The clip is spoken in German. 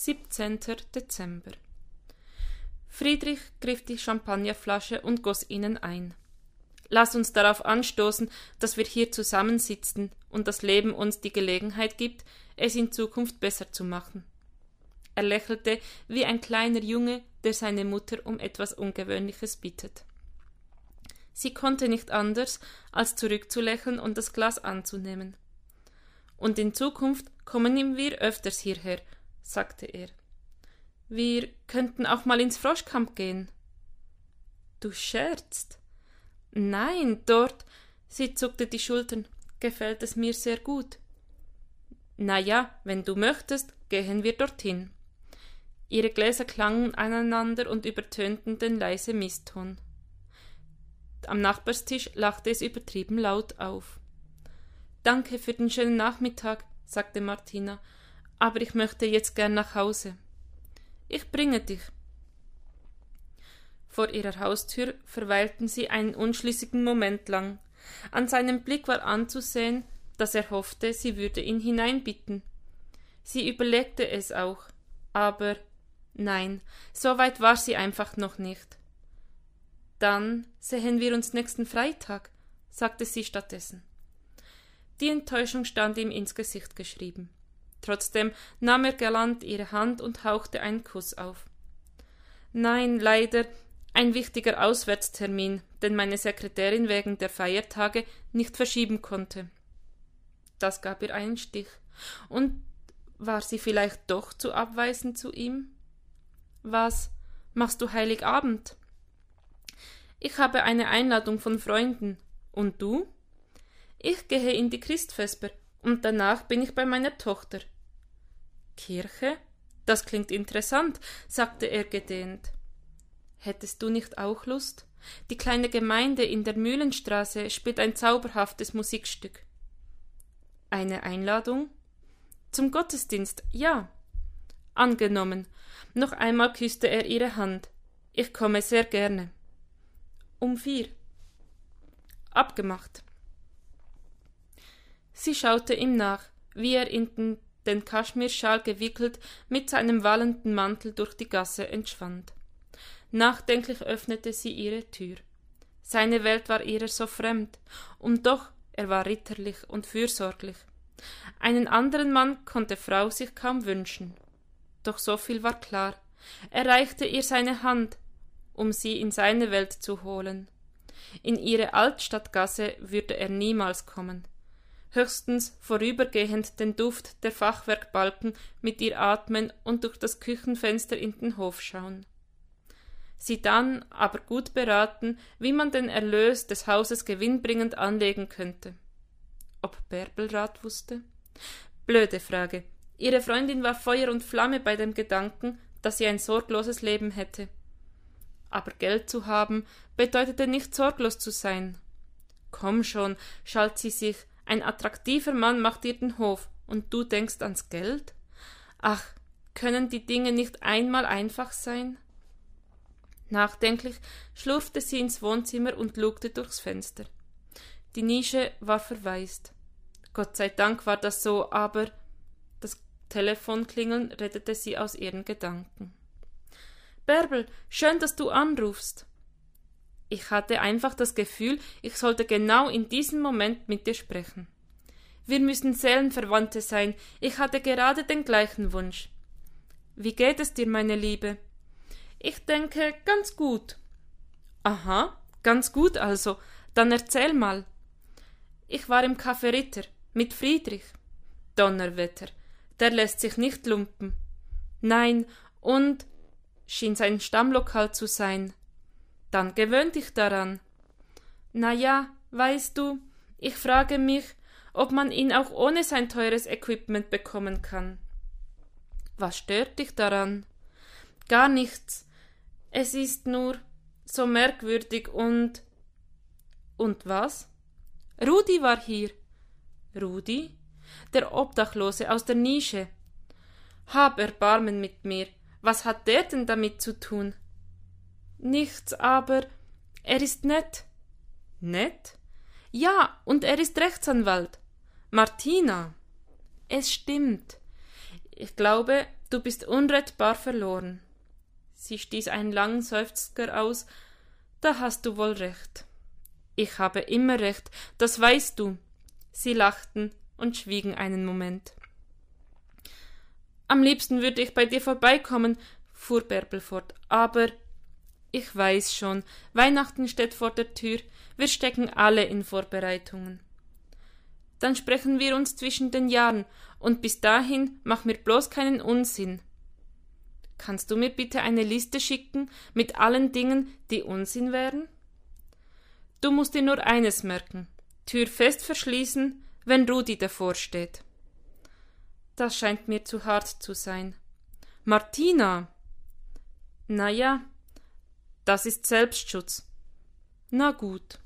17. Dezember. Friedrich griff die Champagnerflasche und goss ihnen ein. Lass uns darauf anstoßen, dass wir hier zusammensitzen und das Leben uns die Gelegenheit gibt, es in Zukunft besser zu machen. Er lächelte wie ein kleiner Junge, der seine Mutter um etwas Ungewöhnliches bittet. Sie konnte nicht anders, als zurückzulächeln und das Glas anzunehmen. Und in Zukunft kommen wir öfters hierher, sagte er. Wir könnten auch mal ins Froschkamp gehen. Du scherzt. Nein, dort. Sie zuckte die Schultern. Gefällt es mir sehr gut. Na ja, wenn du möchtest, gehen wir dorthin. Ihre Gläser klangen aneinander und übertönten den leise Mistton. Am Nachbarstisch lachte es übertrieben laut auf. Danke für den schönen Nachmittag, sagte Martina, aber ich möchte jetzt gern nach Hause. Ich bringe dich. Vor ihrer Haustür verweilten sie einen unschlüssigen Moment lang. An seinem Blick war anzusehen, dass er hoffte, sie würde ihn hineinbitten. Sie überlegte es auch, aber nein, so weit war sie einfach noch nicht. Dann sehen wir uns nächsten Freitag, sagte sie stattdessen. Die Enttäuschung stand ihm ins Gesicht geschrieben. Trotzdem nahm er galant ihre Hand und hauchte einen Kuss auf. Nein, leider ein wichtiger Auswärtstermin, den meine Sekretärin wegen der Feiertage nicht verschieben konnte. Das gab ihr einen Stich. Und war sie vielleicht doch zu abweisend zu ihm? Was machst du Heiligabend? Ich habe eine Einladung von Freunden. Und du? Ich gehe in die Christvesper und danach bin ich bei meiner Tochter. Kirche? Das klingt interessant, sagte er gedehnt. Hättest du nicht auch Lust? Die kleine Gemeinde in der Mühlenstraße spielt ein zauberhaftes Musikstück. Eine Einladung? Zum Gottesdienst, ja. Angenommen. Noch einmal küsste er ihre Hand. Ich komme sehr gerne. Um vier. Abgemacht. Sie schaute ihm nach, wie er in den, Kaschmirschal gewickelt mit seinem wallenden Mantel durch die Gasse entschwand. Nachdenklich öffnete sie ihre Tür. Seine Welt war ihr so fremd, und doch er war ritterlich und fürsorglich. Einen anderen Mann konnte Frau sich kaum wünschen. Doch so viel war klar. Er reichte ihr seine Hand, um sie in seine Welt zu holen. In ihre Altstadtgasse würde er niemals kommen höchstens vorübergehend den Duft der Fachwerkbalken mit ihr atmen und durch das Küchenfenster in den Hof schauen. Sie dann aber gut beraten, wie man den Erlös des Hauses gewinnbringend anlegen könnte. Ob Bärbel Rat wusste? Blöde Frage. Ihre Freundin war Feuer und Flamme bei dem Gedanken, dass sie ein sorgloses Leben hätte. Aber Geld zu haben bedeutete nicht sorglos zu sein. Komm schon, schalt sie sich, ein attraktiver Mann macht dir den Hof, und du denkst ans Geld? Ach, können die Dinge nicht einmal einfach sein? Nachdenklich schlurfte sie ins Wohnzimmer und lugte durchs Fenster. Die Nische war verwaist. Gott sei Dank war das so, aber das Telefonklingeln rettete sie aus ihren Gedanken. Bärbel, schön, dass du anrufst. Ich hatte einfach das Gefühl, ich sollte genau in diesem Moment mit dir sprechen. Wir müssen Seelenverwandte sein. Ich hatte gerade den gleichen Wunsch. Wie geht es dir, meine Liebe? Ich denke, ganz gut. Aha, ganz gut also. Dann erzähl mal. Ich war im Café Ritter mit Friedrich. Donnerwetter, der lässt sich nicht lumpen. Nein, und schien sein Stammlokal zu sein. Dann gewöhn dich daran. Na ja, weißt du, ich frage mich, ob man ihn auch ohne sein teures Equipment bekommen kann. Was stört dich daran? Gar nichts. Es ist nur so merkwürdig und. Und was? Rudi war hier. Rudi? Der Obdachlose aus der Nische. Hab Erbarmen mit mir. Was hat der denn damit zu tun? Nichts, aber er ist nett. Nett? Ja, und er ist Rechtsanwalt. Martina. Es stimmt. Ich glaube, Du bist unrettbar verloren. Sie stieß einen langen Seufzer aus. Da hast du wohl recht. Ich habe immer recht, das weißt du. Sie lachten und schwiegen einen Moment. Am liebsten würde ich bei dir vorbeikommen, fuhr Bärbel fort, aber ich weiß schon, Weihnachten steht vor der Tür, wir stecken alle in Vorbereitungen. Dann sprechen wir uns zwischen den Jahren, und bis dahin mach mir bloß keinen Unsinn. Kannst du mir bitte eine Liste schicken mit allen Dingen, die Unsinn wären? Du musst dir nur eines merken: Tür fest verschließen, wenn Rudi davor steht. Das scheint mir zu hart zu sein. Martina! Na ja, das ist Selbstschutz. Na gut.